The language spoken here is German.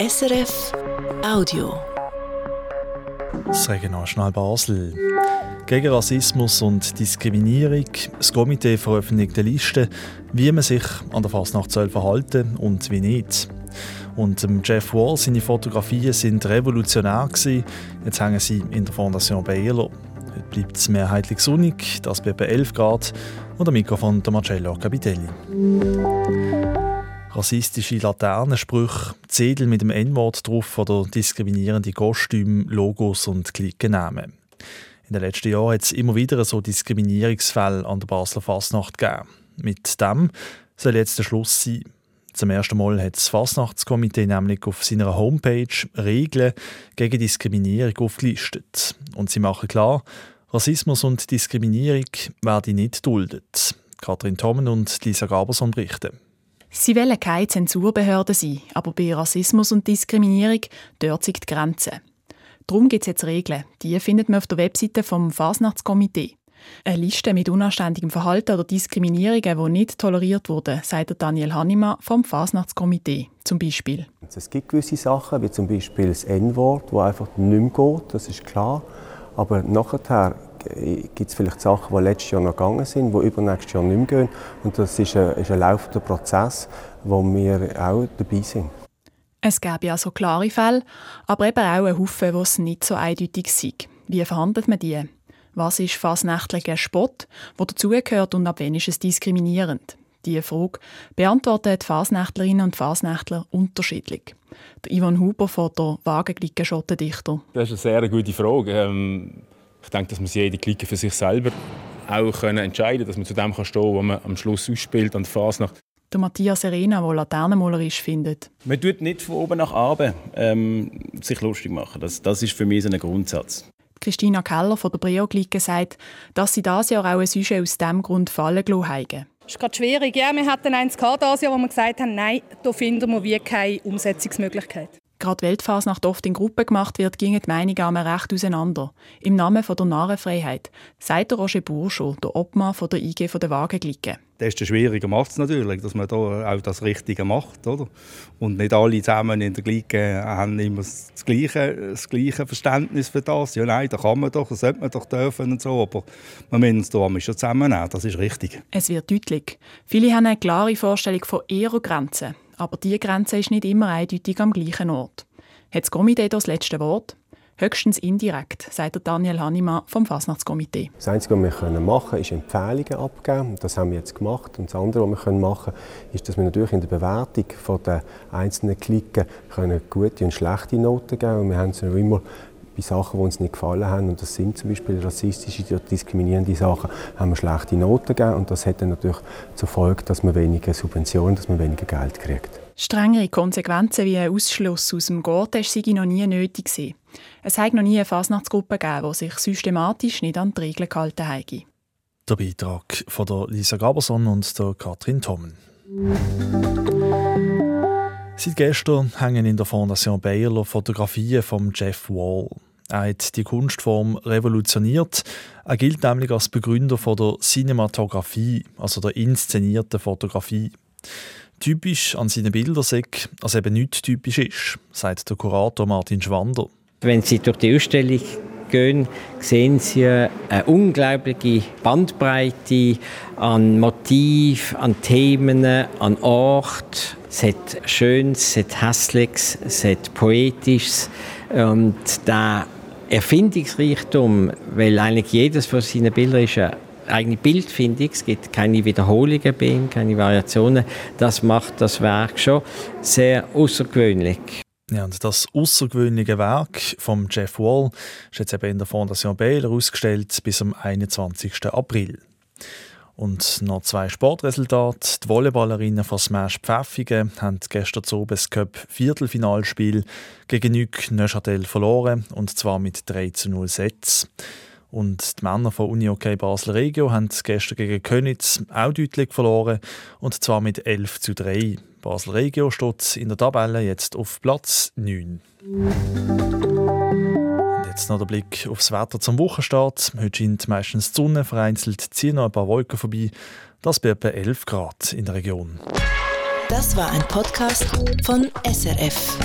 SRF Audio. Das Regionaljournal Basel. Gegen Rassismus und Diskriminierung. Das Komitee veröffentlicht eine Liste, wie man sich an der Fasnacht soll verhalten und wie nicht. Und Jeff Wall, seine Fotografien sind revolutionär gewesen. Jetzt hängen sie in der Fondation Baylor. Heute bleibt es mehrheitlich sonnig, das bei etwa 11 Grad. Und am Mikrofon der Marcello Capitelli. Rassistische Laternensprüche, Zettel mit dem N-Wort drauf oder diskriminierende Kostüme, Logos und Klickennamen. In den letzten Jahren hat es immer wieder so Diskriminierungsfälle an der Basler Fasnacht gegeben. Mit dem soll jetzt der Schluss sein. Zum ersten Mal hat das Fasnachtskomitee nämlich auf seiner Homepage Regeln gegen Diskriminierung aufgelistet. Und sie machen klar, Rassismus und Diskriminierung werden nicht duldet. Katrin Tommen und Lisa Gaberson berichten. Sie wollen keine Zensurbehörde sein, aber bei Rassismus und Diskriminierung dort sind die Grenzen. Darum gibt es jetzt Regeln. Die findet man auf der Webseite vom Fasnachtskomitee. Eine Liste mit unanständigem Verhalten oder Diskriminierungen, die nicht toleriert wurden, sagt Daniel Hanima vom Fasnachtskomitee. Zum Beispiel. Es gibt gewisse Sachen, wie zum Beispiel das N-Wort, das einfach nicht mehr geht, das ist klar. Aber nachher gibt es vielleicht Sachen, die letztes Jahr noch gegangen sind, die übernächstes Jahr nicht mehr gehen. Und das ist ein, ist ein laufender Prozess, wo wir auch dabei sind. Es gäbe also klare Fälle, aber eben auch einen Haufen, wo es nicht so eindeutig sind. Wie verhandelt man die? Was ist fasnächtlicher Spott, wo dazugehört und ab wann ist es diskriminierend? Diese Frage beantworten die Fasnächtlerinnen und Fasnächtler unterschiedlich. Der Ivan Huber von der Wagenglicken Schottendichter. Das ist eine sehr gute Frage. Ähm, ich denke, dass man jede Clique für sich selber auch können entscheiden kann, dass man zu dem kann stehen kann, was man am Schluss ausspielt an der Fasnacht. Der Matthias Serena, der Laternenmalerisch findet. Man tut nicht von oben nach unten ähm, sich lustig machen. Das, das ist für mich so ein Grundsatz. Christina Keller von der Breo-Clique sagt, dass sie dieses Jahr auch ein Sujet aus diesem Grund fallen gelassen haben. Es ist gerade schwierig. Ja, wir hatten eins dieses Jahr, wo wir gesagt haben, nein, da finden wir wie keine Umsetzungsmöglichkeit. Gerade Weltfasnacht oft in Gruppen gemacht wird, gingen die Meinungen recht auseinander. Im Namen von der Narrenfreiheit, sagt Roger Burschow, der Obmann von der IG von der Wagenglicken. Desto schwieriger macht es natürlich, dass man da auch das Richtige macht. Oder? Und nicht alle zusammen in der Glicke haben immer das gleiche, das gleiche Verständnis für das. Ja, nein, da kann man doch, das sollte man doch dürfen und so. Aber man muss uns da schon zusammennehmen, das ist richtig. Es wird deutlich. Viele haben eine klare Vorstellung von ihrer Grenzen aber diese Grenze ist nicht immer eindeutig am gleichen Ort. Hat das Komitee das letzte Wort? Höchstens indirekt, sagt Daniel Hanima vom Fasnachtskomitee. Das Einzige, was wir machen können, ist Empfehlungen abgeben. Das haben wir jetzt gemacht. Und das andere, was wir machen können, ist, dass wir natürlich in der Bewertung der einzelnen Klicken gute und schlechte Noten geben können. Wir haben es immer bei Sachen, die uns nicht gefallen haben, und das sind zum Beispiel rassistische oder diskriminierende Sachen, haben wir schlechte Noten gegeben und das hat dann natürlich zur Folge, dass man weniger Subventionen, dass man weniger Geld kriegt. Strengere Konsequenzen wie ein Ausschluss aus dem Gortest sei noch nie nötig gewesen. Es hat noch nie eine Fasnachtsgruppe gegeben, die sich systematisch nicht an die Regeln gehalten hat. Der Beitrag von der Lisa Gaberson und der Katrin Tommen. Seit gestern hängen in der Fondation Bayerler Fotografien von Jeff Wall. Er hat die Kunstform revolutioniert. Er gilt nämlich als Begründer von der Cinematografie, also der inszenierten Fotografie. Typisch an seinen Bildern sei, dass eben nichts typisch ist, sagt der Kurator Martin Schwander. Wenn Sie durch die Ausstellung gehen, sehen Sie eine unglaubliche Bandbreite an Motiv, an Themen, an Ort. Es hat Schönes, es hat Hässliches, es hat Poetisches. Und der Erfindungsreichtum, weil eigentlich jedes von seinen Bildern ist eine eigene Bildfindung, es gibt keine Wiederholungen bei ihm, keine Variationen. Das macht das Werk schon sehr außergewöhnlich. Ja, und das außergewöhnliche Werk von Jeff Wall ist jetzt eben in der Fondation Baylor ausgestellt bis zum 21. April. Und noch zwei Sportresultate. Die Volleyballerinnen von Smash Pfäffigen haben gestern zu das Cup Viertelfinalspiel gegen Nük Neuchâtel verloren, und zwar mit 3 zu 0 Sätzen. Und die Männer von Uni UK Basel Regio haben gestern gegen Könitz auch deutlich verloren, und zwar mit 11 zu 3. Basel Regio steht in der Tabelle jetzt auf Platz 9. Jetzt noch der Blick aufs Wetter zum Wochenstart. Heute scheint meistens die Sonne, vereinzelt ziehen noch ein paar Wolken vorbei. Das bei etwa 11 Grad in der Region. Das war ein Podcast von SRF.